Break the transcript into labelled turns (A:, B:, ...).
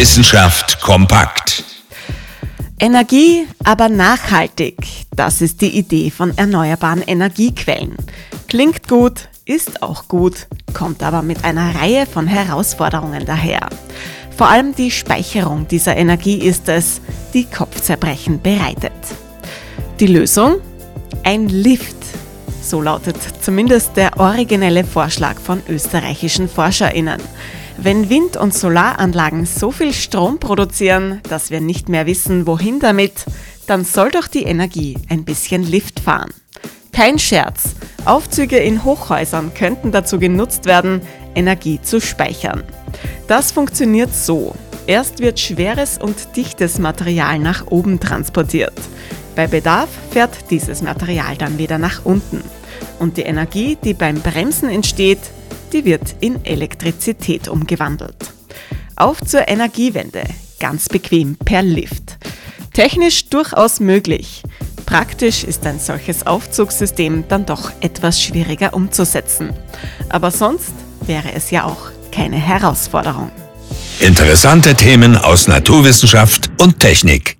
A: Wissenschaft kompakt.
B: Energie, aber nachhaltig. Das ist die Idee von erneuerbaren Energiequellen. Klingt gut, ist auch gut, kommt aber mit einer Reihe von Herausforderungen daher. Vor allem die Speicherung dieser Energie ist es, die Kopfzerbrechen bereitet. Die Lösung? Ein Lift. So lautet zumindest der originelle Vorschlag von österreichischen Forscherinnen. Wenn Wind- und Solaranlagen so viel Strom produzieren, dass wir nicht mehr wissen, wohin damit, dann soll doch die Energie ein bisschen Lift fahren. Kein Scherz, Aufzüge in Hochhäusern könnten dazu genutzt werden, Energie zu speichern. Das funktioniert so. Erst wird schweres und dichtes Material nach oben transportiert. Bei Bedarf fährt dieses Material dann wieder nach unten. Und die Energie, die beim Bremsen entsteht, die wird in Elektrizität umgewandelt. Auf zur Energiewende, ganz bequem per Lift. Technisch durchaus möglich. Praktisch ist ein solches Aufzugssystem dann doch etwas schwieriger umzusetzen. Aber sonst wäre es ja auch keine Herausforderung.
A: Interessante Themen aus Naturwissenschaft und Technik.